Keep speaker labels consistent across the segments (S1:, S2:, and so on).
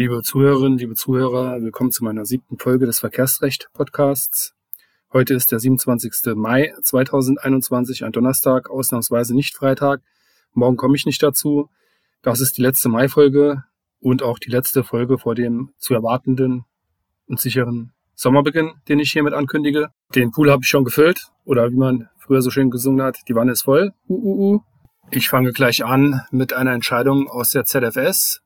S1: Liebe Zuhörerinnen, liebe Zuhörer, willkommen zu meiner siebten Folge des Verkehrsrecht-Podcasts. Heute ist der 27. Mai 2021, ein Donnerstag, ausnahmsweise nicht Freitag. Morgen komme ich nicht dazu. Das ist die letzte Mai-Folge und auch die letzte Folge vor dem zu erwartenden und sicheren Sommerbeginn, den ich hiermit ankündige. Den Pool habe ich schon gefüllt oder wie man früher so schön gesungen hat, die Wanne ist voll. Uh, uh, uh. Ich fange gleich an mit einer Entscheidung aus der ZFS.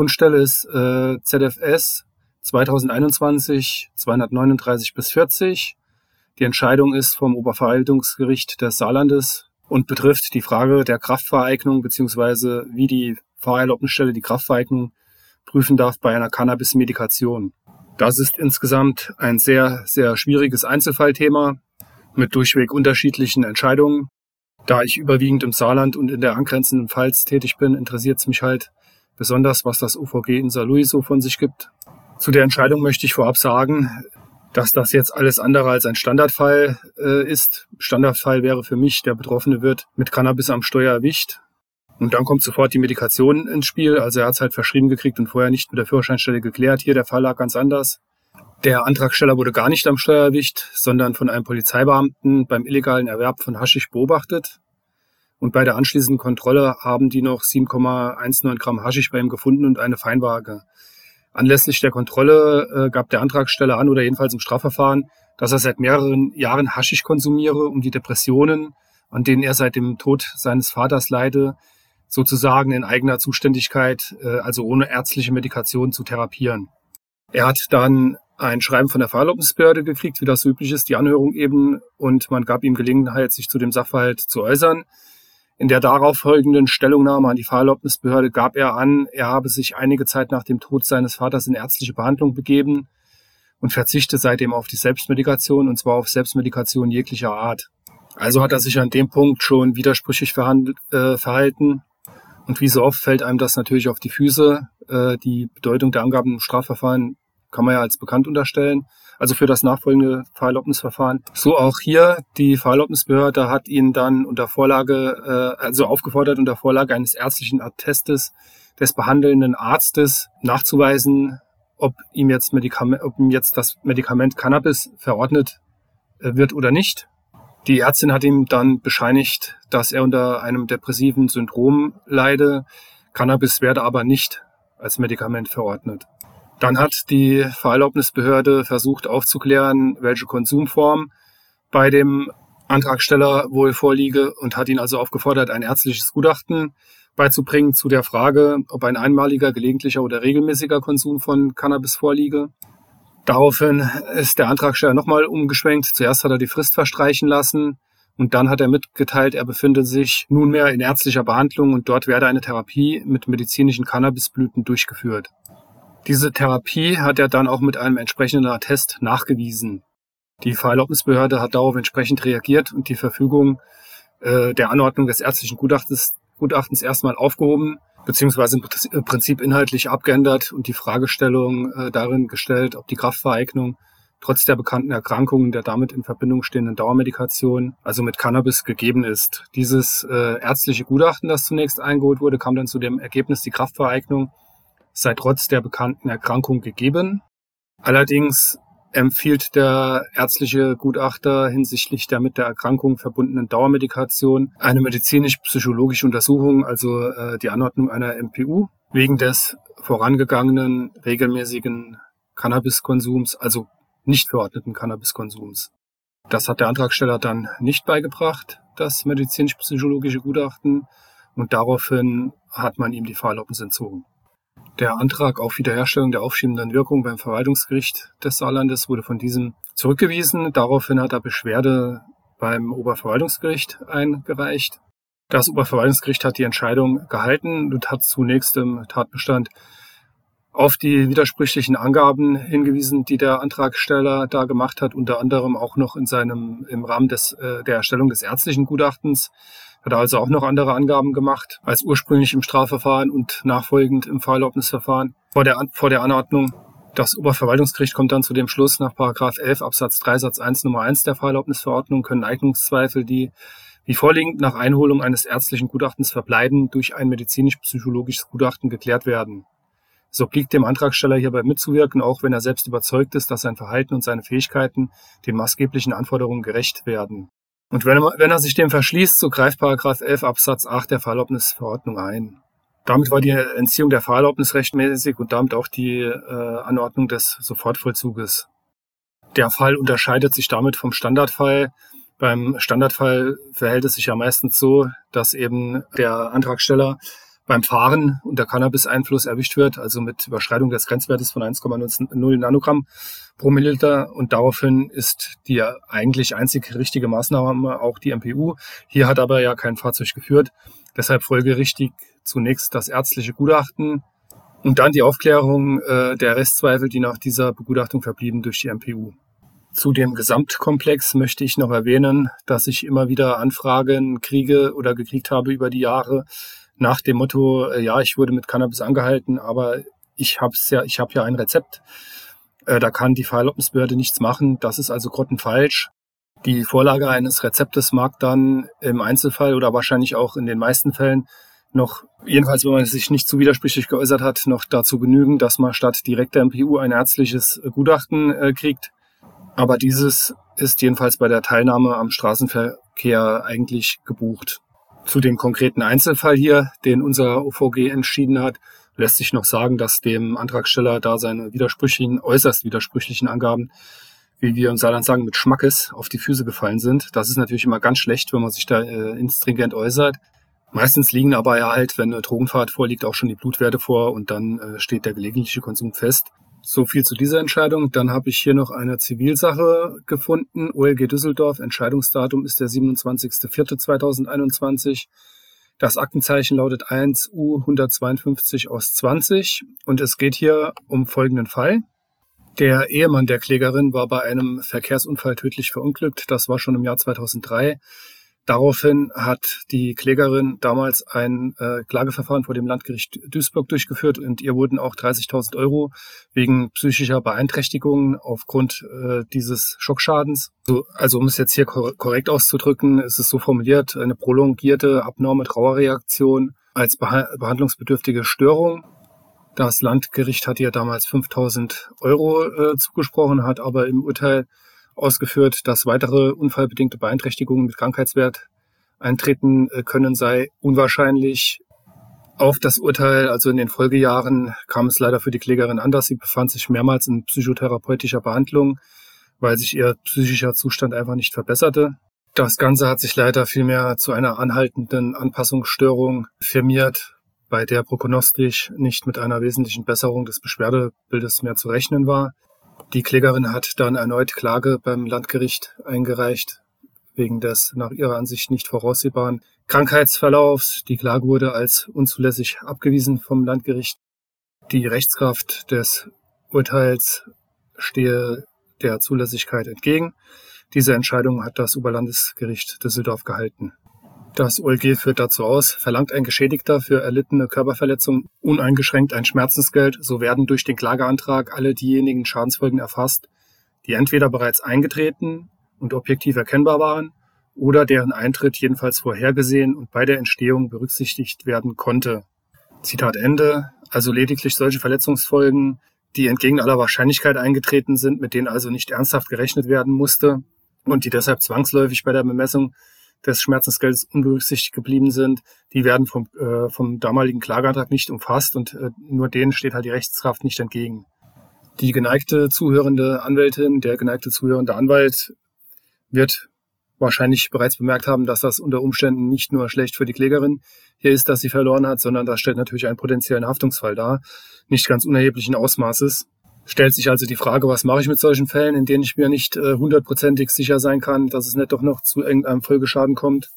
S1: Fundstelle ist äh, ZFS 2021 239 bis 40. Die Entscheidung ist vom Oberverwaltungsgericht des Saarlandes und betrifft die Frage der Kraftvereignung beziehungsweise wie die Fahrerlaubnisstelle die Kraftvereignung prüfen darf bei einer Cannabis-Medikation. Das ist insgesamt ein sehr, sehr schwieriges Einzelfallthema mit durchweg unterschiedlichen Entscheidungen. Da ich überwiegend im Saarland und in der angrenzenden Pfalz tätig bin, interessiert es mich halt besonders, was das UVG in Saarlouis so von sich gibt. Zu der Entscheidung möchte ich vorab sagen, dass das jetzt alles andere als ein Standardfall äh, ist. Standardfall wäre für mich, der Betroffene wird mit Cannabis am Steuer erwischt. Und dann kommt sofort die Medikation ins Spiel. Also er hat es halt verschrieben gekriegt und vorher nicht mit der Führerscheinstelle geklärt. Hier der Fall lag ganz anders. Der Antragsteller wurde gar nicht am Steuer erwischt, sondern von einem Polizeibeamten beim illegalen Erwerb von Haschisch beobachtet. Und bei der anschließenden Kontrolle haben die noch 7,19 Gramm Haschisch bei ihm gefunden und eine Feinwaage. Anlässlich der Kontrolle äh, gab der Antragsteller an, oder jedenfalls im Strafverfahren, dass er seit mehreren Jahren Haschisch konsumiere, um die Depressionen, an denen er seit dem Tod seines Vaters leide, sozusagen in eigener Zuständigkeit, äh, also ohne ärztliche Medikation zu therapieren. Er hat dann ein Schreiben von der Fahrerlaubnisbehörde gekriegt, wie das üblich ist, die Anhörung eben, und man gab ihm Gelegenheit, sich zu dem Sachverhalt zu äußern. In der darauf folgenden Stellungnahme an die Fahrerlaubnisbehörde gab er an, er habe sich einige Zeit nach dem Tod seines Vaters in ärztliche Behandlung begeben und verzichte seitdem auf die Selbstmedikation, und zwar auf Selbstmedikation jeglicher Art. Also hat er sich an dem Punkt schon widersprüchlich äh, verhalten. Und wie so oft fällt einem das natürlich auf die Füße. Äh, die Bedeutung der Angaben im Strafverfahren kann man ja als bekannt unterstellen. Also für das nachfolgende Fahrerlaubnisverfahren. So auch hier, die Fahrerlaubnisbehörde hat ihn dann unter Vorlage, äh, also aufgefordert, unter Vorlage eines ärztlichen Attestes des behandelnden Arztes nachzuweisen, ob ihm jetzt, Medikament, ob ihm jetzt das Medikament Cannabis verordnet äh, wird oder nicht. Die Ärztin hat ihm dann bescheinigt, dass er unter einem depressiven Syndrom leide. Cannabis werde aber nicht als Medikament verordnet. Dann hat die Fahrerlaubnisbehörde versucht aufzuklären, welche Konsumform bei dem Antragsteller wohl vorliege und hat ihn also aufgefordert, ein ärztliches Gutachten beizubringen zu der Frage, ob ein einmaliger, gelegentlicher oder regelmäßiger Konsum von Cannabis vorliege. Daraufhin ist der Antragsteller nochmal umgeschwenkt. Zuerst hat er die Frist verstreichen lassen und dann hat er mitgeteilt, er befinde sich nunmehr in ärztlicher Behandlung und dort werde eine Therapie mit medizinischen Cannabisblüten durchgeführt. Diese Therapie hat er dann auch mit einem entsprechenden Attest nachgewiesen. Die Fahrerlaubnisbehörde hat darauf entsprechend reagiert und die Verfügung äh, der Anordnung des ärztlichen Gutachtens, Gutachtens erstmal aufgehoben, beziehungsweise im Prinzip inhaltlich abgeändert und die Fragestellung äh, darin gestellt, ob die Kraftvereignung trotz der bekannten Erkrankungen der damit in Verbindung stehenden Dauermedikation, also mit Cannabis, gegeben ist. Dieses äh, ärztliche Gutachten, das zunächst eingeholt wurde, kam dann zu dem Ergebnis, die Kraftvereignung sei trotz der bekannten Erkrankung gegeben. Allerdings empfiehlt der ärztliche Gutachter hinsichtlich der mit der Erkrankung verbundenen Dauermedikation eine medizinisch-psychologische Untersuchung, also äh, die Anordnung einer MPU, wegen des vorangegangenen regelmäßigen Cannabiskonsums, also nicht verordneten Cannabiskonsums. Das hat der Antragsteller dann nicht beigebracht, das medizinisch-psychologische Gutachten, und daraufhin hat man ihm die Fahrerlaubnis entzogen. Der Antrag auf Wiederherstellung der aufschiebenden Wirkung beim Verwaltungsgericht des Saarlandes wurde von diesem zurückgewiesen. Daraufhin hat er Beschwerde beim Oberverwaltungsgericht eingereicht. Das Oberverwaltungsgericht hat die Entscheidung gehalten und hat zunächst im Tatbestand auf die widersprüchlichen Angaben hingewiesen, die der Antragsteller da gemacht hat, unter anderem auch noch in seinem, im Rahmen des, äh, der Erstellung des ärztlichen Gutachtens hat also auch noch andere Angaben gemacht als ursprünglich im Strafverfahren und nachfolgend im Fahrerlaubnisverfahren vor der, vor der Anordnung. Das Oberverwaltungsgericht kommt dann zu dem Schluss, nach 11 Absatz 3 Satz 1 Nummer 1 der Fahrerlaubnisverordnung können Eignungszweifel, die wie vorliegend nach Einholung eines ärztlichen Gutachtens verbleiben, durch ein medizinisch-psychologisches Gutachten geklärt werden. So obliegt dem Antragsteller hierbei mitzuwirken, auch wenn er selbst überzeugt ist, dass sein Verhalten und seine Fähigkeiten den maßgeblichen Anforderungen gerecht werden. Und wenn er, wenn er sich dem verschließt, so greift Paragraph 11 Absatz 8 der Fahrerlaubnisverordnung ein. Damit war die Entziehung der Fahrerlaubnis rechtmäßig und damit auch die äh, Anordnung des Sofortvollzuges. Der Fall unterscheidet sich damit vom Standardfall, beim Standardfall verhält es sich ja meistens so, dass eben der Antragsteller beim Fahren unter Cannabis-Einfluss erwischt wird, also mit Überschreitung des Grenzwertes von 1,0 Nanogramm pro Milliliter. Und daraufhin ist die eigentlich einzig richtige Maßnahme auch die MPU. Hier hat aber ja kein Fahrzeug geführt. Deshalb folgerichtig zunächst das ärztliche Gutachten und dann die Aufklärung äh, der Restzweifel, die nach dieser Begutachtung verblieben durch die MPU. Zu dem Gesamtkomplex möchte ich noch erwähnen, dass ich immer wieder Anfragen kriege oder gekriegt habe über die Jahre nach dem Motto, äh, ja, ich wurde mit Cannabis angehalten, aber ich hab's ja, ich habe ja ein Rezept. Äh, da kann die Fahrerlaubnisbehörde nichts machen. Das ist also grottenfalsch. Die Vorlage eines Rezeptes mag dann im Einzelfall oder wahrscheinlich auch in den meisten Fällen noch, jedenfalls wenn man sich nicht zu widersprüchlich geäußert hat, noch dazu genügen, dass man statt direkter MPU ein ärztliches Gutachten äh, kriegt. Aber dieses ist jedenfalls bei der Teilnahme am Straßenverkehr eigentlich gebucht. Zu dem konkreten Einzelfall hier, den unser OVG entschieden hat, lässt sich noch sagen, dass dem Antragsteller da seine widersprüchlichen, äußerst widersprüchlichen Angaben, wie wir in Saarland sagen, mit Schmackes auf die Füße gefallen sind. Das ist natürlich immer ganz schlecht, wenn man sich da äh, instringent äußert. Meistens liegen aber ja halt, wenn eine Drogenfahrt vorliegt, auch schon die Blutwerte vor und dann äh, steht der gelegentliche Konsum fest. So viel zu dieser Entscheidung. Dann habe ich hier noch eine Zivilsache gefunden. OLG Düsseldorf. Entscheidungsdatum ist der 27.04.2021. Das Aktenzeichen lautet 1U 152 aus 20 und es geht hier um folgenden Fall. Der Ehemann der Klägerin war bei einem Verkehrsunfall tödlich verunglückt. Das war schon im Jahr 2003. Daraufhin hat die Klägerin damals ein äh, Klageverfahren vor dem Landgericht Duisburg durchgeführt und ihr wurden auch 30.000 Euro wegen psychischer Beeinträchtigungen aufgrund äh, dieses Schockschadens. So, also um es jetzt hier kor korrekt auszudrücken, ist es so formuliert, eine prolongierte abnorme Trauerreaktion als beha behandlungsbedürftige Störung. Das Landgericht hat ihr damals 5.000 Euro äh, zugesprochen, hat aber im Urteil ausgeführt, dass weitere unfallbedingte Beeinträchtigungen mit Krankheitswert eintreten äh, können, sei unwahrscheinlich. Auf das Urteil, also in den Folgejahren, kam es leider für die Klägerin anders. Sie befand sich mehrmals in psychotherapeutischer Behandlung, weil sich ihr psychischer Zustand einfach nicht verbesserte. Das Ganze hat sich leider vielmehr zu einer anhaltenden Anpassungsstörung firmiert, bei der prognostisch nicht mit einer wesentlichen Besserung des Beschwerdebildes mehr zu rechnen war. Die Klägerin hat dann erneut Klage beim Landgericht eingereicht, wegen des nach ihrer Ansicht nicht voraussehbaren Krankheitsverlaufs. Die Klage wurde als unzulässig abgewiesen vom Landgericht. Die Rechtskraft des Urteils stehe der Zulässigkeit entgegen. Diese Entscheidung hat das Oberlandesgericht Düsseldorf gehalten. Das OLG führt dazu aus, verlangt ein Geschädigter für erlittene Körperverletzung uneingeschränkt ein Schmerzensgeld, so werden durch den Klageantrag alle diejenigen Schadensfolgen erfasst, die entweder bereits eingetreten und objektiv erkennbar waren oder deren Eintritt jedenfalls vorhergesehen und bei der Entstehung berücksichtigt werden konnte. Zitat Ende. Also lediglich solche Verletzungsfolgen, die entgegen aller Wahrscheinlichkeit eingetreten sind, mit denen also nicht ernsthaft gerechnet werden musste und die deshalb zwangsläufig bei der Bemessung des Schmerzensgeldes unberücksichtigt geblieben sind, die werden vom, äh, vom damaligen Klageantrag nicht umfasst und äh, nur denen steht halt die Rechtskraft nicht entgegen. Die geneigte zuhörende Anwältin, der geneigte zuhörende Anwalt wird wahrscheinlich bereits bemerkt haben, dass das unter Umständen nicht nur schlecht für die Klägerin hier ist, dass sie verloren hat, sondern das stellt natürlich einen potenziellen Haftungsfall dar, nicht ganz unerheblichen Ausmaßes. Stellt sich also die Frage, was mache ich mit solchen Fällen, in denen ich mir nicht äh, hundertprozentig sicher sein kann, dass es nicht doch noch zu irgendeinem Folgeschaden kommt?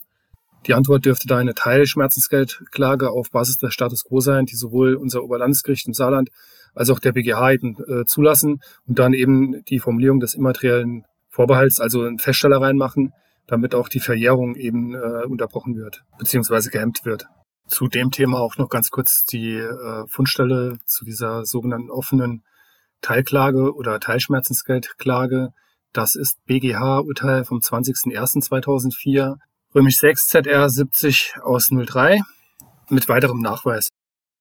S1: Die Antwort dürfte da eine Teilschmerzensgeldklage auf Basis des Status quo sein, die sowohl unser Oberlandesgericht im Saarland als auch der BGH eben äh, zulassen und dann eben die Formulierung des immateriellen Vorbehalts, also einen Feststeller reinmachen, damit auch die Verjährung eben äh, unterbrochen wird, beziehungsweise gehemmt wird. Zu dem Thema auch noch ganz kurz die äh, Fundstelle zu dieser sogenannten offenen Teilklage oder Teilschmerzensgeldklage. Das ist BGH-Urteil vom 20.01.2004, römisch 6 ZR 70 aus 03 mit weiterem Nachweis.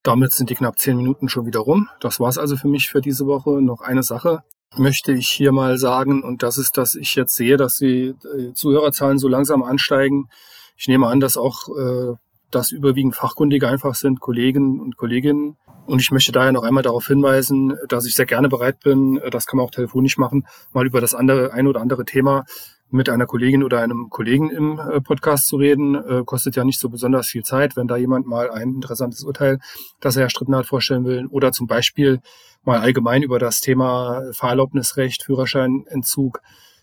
S1: Damit sind die knapp zehn Minuten schon wieder rum. Das war's also für mich für diese Woche. Noch eine Sache möchte ich hier mal sagen, und das ist, dass ich jetzt sehe, dass die äh, Zuhörerzahlen so langsam ansteigen. Ich nehme an, dass auch äh, das überwiegend Fachkundige einfach sind, Kollegen und Kolleginnen. Und ich möchte daher noch einmal darauf hinweisen, dass ich sehr gerne bereit bin, das kann man auch telefonisch machen, mal über das andere, ein oder andere Thema mit einer Kollegin oder einem Kollegen im äh, Podcast zu reden. Äh, kostet ja nicht so besonders viel Zeit, wenn da jemand mal ein interessantes Urteil, das er erstritten hat, vorstellen will. Oder zum Beispiel mal allgemein über das Thema Fahrerlaubnisrecht, Führerscheinentzug,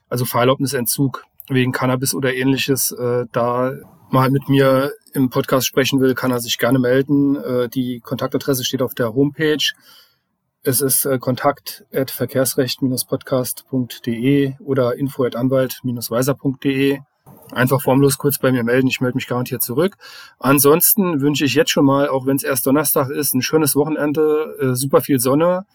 S1: also Fahrerlaubnisentzug wegen Cannabis oder ähnliches, äh, da mal mit mir im Podcast sprechen will, kann er sich gerne melden. Äh, die Kontaktadresse steht auf der Homepage. Es ist äh, kontakt at verkehrsrecht-podcast.de oder info at anwalt-weiser.de. Einfach formlos kurz bei mir melden. Ich melde mich garantiert zurück. Ansonsten wünsche ich jetzt schon mal, auch wenn es erst Donnerstag ist, ein schönes Wochenende, äh, super viel Sonne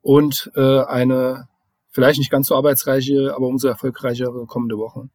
S1: und eine vielleicht nicht ganz so arbeitsreiche, aber umso erfolgreichere kommende Woche.